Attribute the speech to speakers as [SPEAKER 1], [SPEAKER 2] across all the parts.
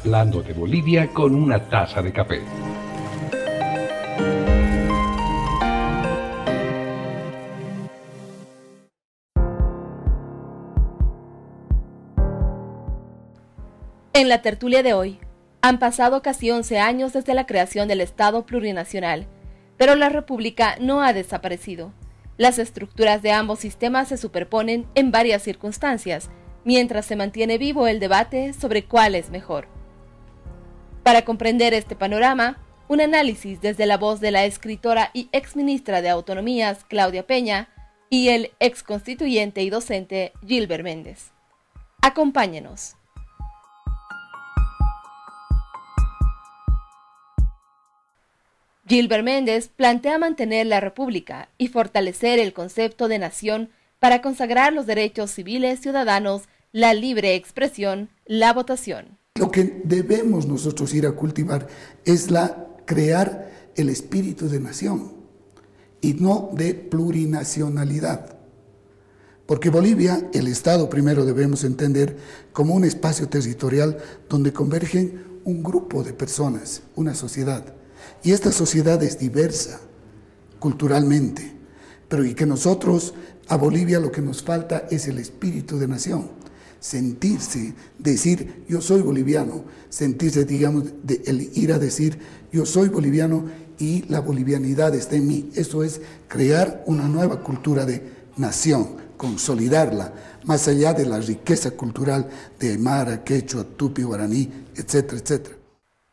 [SPEAKER 1] hablando de Bolivia con una taza de café.
[SPEAKER 2] En la tertulia de hoy, han pasado casi 11 años desde la creación del Estado plurinacional, pero la República no ha desaparecido. Las estructuras de ambos sistemas se superponen en varias circunstancias, mientras se mantiene vivo el debate sobre cuál es mejor. Para comprender este panorama, un análisis desde la voz de la escritora y exministra de Autonomías, Claudia Peña, y el ex constituyente y docente Gilbert Méndez. Acompáñenos. Gilbert Méndez plantea mantener la República y fortalecer el concepto de nación para consagrar los derechos civiles ciudadanos, la libre expresión, la votación.
[SPEAKER 3] Lo que debemos nosotros ir a cultivar es la crear el espíritu de nación y no de plurinacionalidad. Porque Bolivia, el Estado primero debemos entender como un espacio territorial donde convergen un grupo de personas, una sociedad y esta sociedad es diversa culturalmente, pero y que nosotros a Bolivia lo que nos falta es el espíritu de nación, sentirse, decir yo soy boliviano, sentirse, digamos, de, el ir a decir yo soy boliviano y la bolivianidad está en mí. Eso es crear una nueva cultura de nación, consolidarla, más allá de la riqueza cultural de Aymara, Quechua, Tupi, Guaraní, etcétera, etcétera.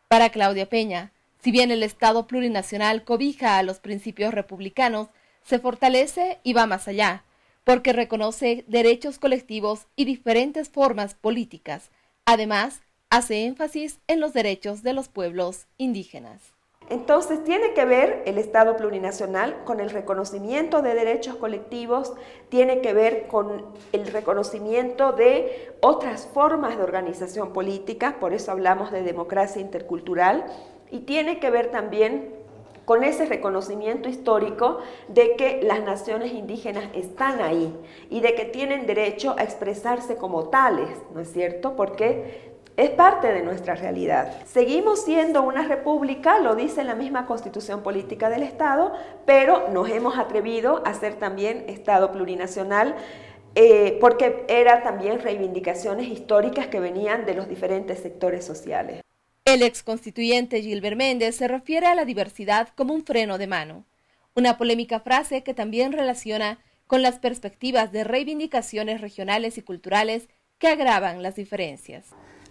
[SPEAKER 2] Para Claudia Peña, si bien el Estado plurinacional cobija a los principios republicanos, se fortalece y va más allá, porque reconoce derechos colectivos y diferentes formas políticas. Además, hace énfasis en los derechos de los pueblos indígenas.
[SPEAKER 4] Entonces tiene que ver el Estado plurinacional con el reconocimiento de derechos colectivos, tiene que ver con el reconocimiento de otras formas de organización política, por eso hablamos de democracia intercultural, y tiene que ver también con ese reconocimiento histórico de que las naciones indígenas están ahí y de que tienen derecho a expresarse como tales, ¿no es cierto? Porque es parte de nuestra realidad. Seguimos siendo una república, lo dice la misma constitución política del Estado, pero nos hemos atrevido a ser también Estado plurinacional. Eh, porque eran también reivindicaciones históricas que venían de los diferentes sectores sociales.
[SPEAKER 2] El ex constituyente Gilbert Méndez se refiere a la diversidad como un freno de mano, una polémica frase que también relaciona con las perspectivas de reivindicaciones regionales y culturales que agravan las diferencias.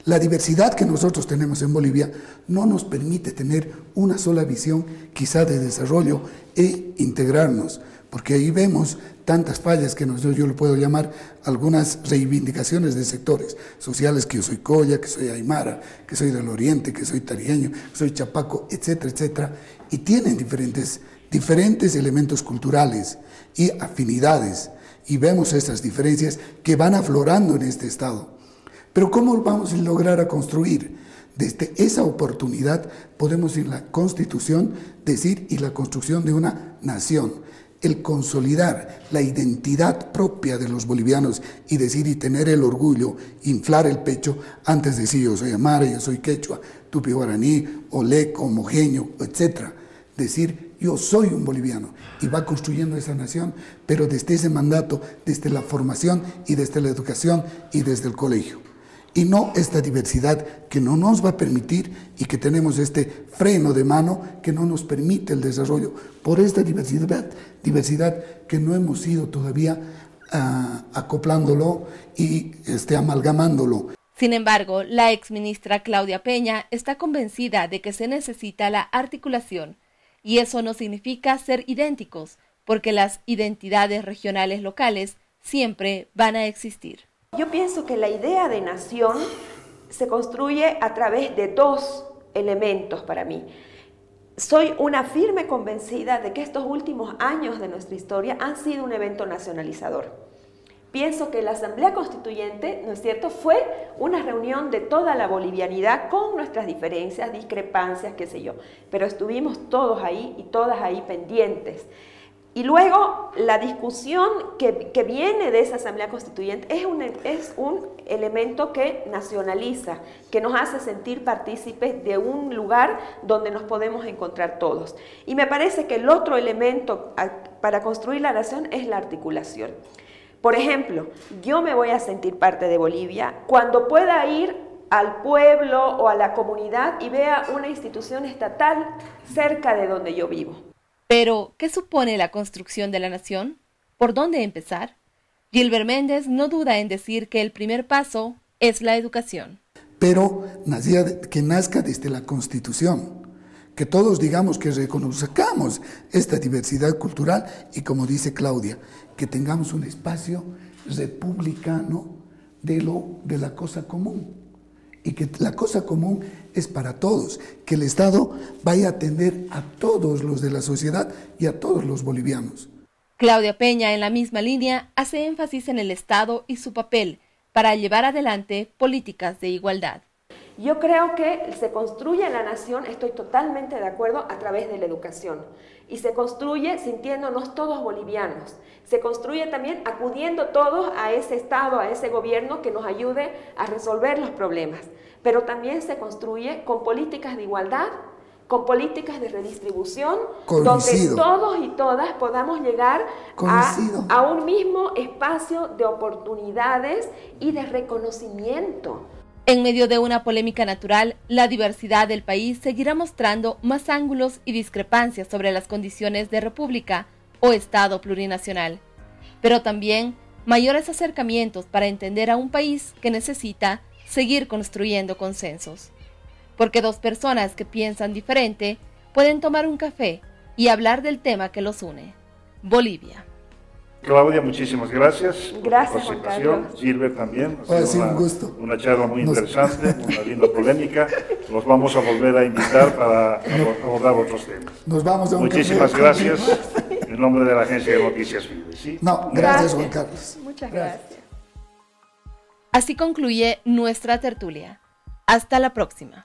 [SPEAKER 3] La diversidad que nosotros tenemos en Bolivia no nos permite tener una sola visión quizá de desarrollo e integrarnos, porque ahí vemos tantas fallas que yo lo puedo llamar algunas reivindicaciones de sectores sociales, que yo soy Coya, que soy Aymara, que soy del Oriente, que soy Tarieño, que soy Chapaco, etcétera, etcétera, y tienen diferentes, diferentes elementos culturales y afinidades, y vemos estas diferencias que van aflorando en este Estado. Pero ¿cómo vamos a lograr a construir? Desde esa oportunidad podemos en la Constitución decir y la construcción de una nación el consolidar la identidad propia de los bolivianos y decir y tener el orgullo, inflar el pecho antes de decir yo soy amara, yo soy quechua, tupi guaraní, oleco, mojeño, etc. Decir yo soy un boliviano y va construyendo esa nación, pero desde ese mandato, desde la formación y desde la educación y desde el colegio y no esta diversidad que no nos va a permitir y que tenemos este freno de mano que no nos permite el desarrollo por esta diversidad, diversidad que no hemos ido todavía ah, acoplándolo y este, amalgamándolo.
[SPEAKER 2] Sin embargo, la exministra Claudia Peña está convencida de que se necesita la articulación y eso no significa ser idénticos, porque las identidades regionales locales siempre van a existir.
[SPEAKER 4] Yo pienso que la idea de nación se construye a través de dos elementos para mí. Soy una firme convencida de que estos últimos años de nuestra historia han sido un evento nacionalizador. Pienso que la Asamblea Constituyente, ¿no es cierto?, fue una reunión de toda la bolivianidad con nuestras diferencias, discrepancias, qué sé yo, pero estuvimos todos ahí y todas ahí pendientes. Y luego la discusión que, viene de esa Asamblea Constituyente es un, es un elemento que nacionaliza, que nos hace sentir partícipes de un lugar donde nos podemos encontrar todos. Y me parece que el otro elemento para construir la nación es la articulación. Por ejemplo, yo me voy a sentir parte de Bolivia cuando pueda ir al pueblo o a la comunidad y vea una institución estatal cerca de donde yo vivo.
[SPEAKER 2] Pero, ¿qué supone la construcción de la nación? ¿Por dónde empezar? Gilbert Méndez no duda en decir que el primer paso es la educación.
[SPEAKER 3] Pero que nazca desde la Constitución, que todos digamos que reconozcamos esta diversidad cultural y como dice Claudia, que tengamos un espacio republicano de, lo, de la cosa común y que la cosa común es para todos, que el Estado vaya a atender a todos los de la sociedad y a todos los bolivianos.
[SPEAKER 2] Claudia Peña, en la misma línea, hace énfasis en el Estado y su papel para llevar adelante políticas de igualdad.
[SPEAKER 4] Yo creo que se construye la nación, estoy totalmente de acuerdo, a través de la educación. Y se construye sintiéndonos todos bolivianos. Se construye también acudiendo todos a ese Estado, a ese gobierno que nos ayude a resolver los problemas. Pero también se construye con políticas de igualdad, con políticas de redistribución, donde todos y todas podamos llegar a, a un mismo espacio de oportunidades y de reconocimiento.
[SPEAKER 2] En medio de una polémica natural, la diversidad del país seguirá mostrando más ángulos y discrepancias sobre las condiciones de república o Estado plurinacional, pero también mayores acercamientos para entender a un país que necesita seguir construyendo consensos. Porque dos personas que piensan diferente pueden tomar un café y hablar del tema que los une. Bolivia.
[SPEAKER 5] Claudia, muchísimas gracias.
[SPEAKER 4] Gracias, por participación.
[SPEAKER 5] Gilbert también.
[SPEAKER 3] Ha sido una, un gusto.
[SPEAKER 5] Una charla muy interesante, una linda polémica. Nos vamos a volver a invitar para abordar otros temas.
[SPEAKER 3] Nos vamos a
[SPEAKER 5] un Muchísimas gracias. En nombre de la Agencia de Noticias Vive. ¿sí?
[SPEAKER 3] No, gracias, Juan Carlos.
[SPEAKER 4] Muchas gracias.
[SPEAKER 2] Así concluye nuestra tertulia. Hasta la próxima.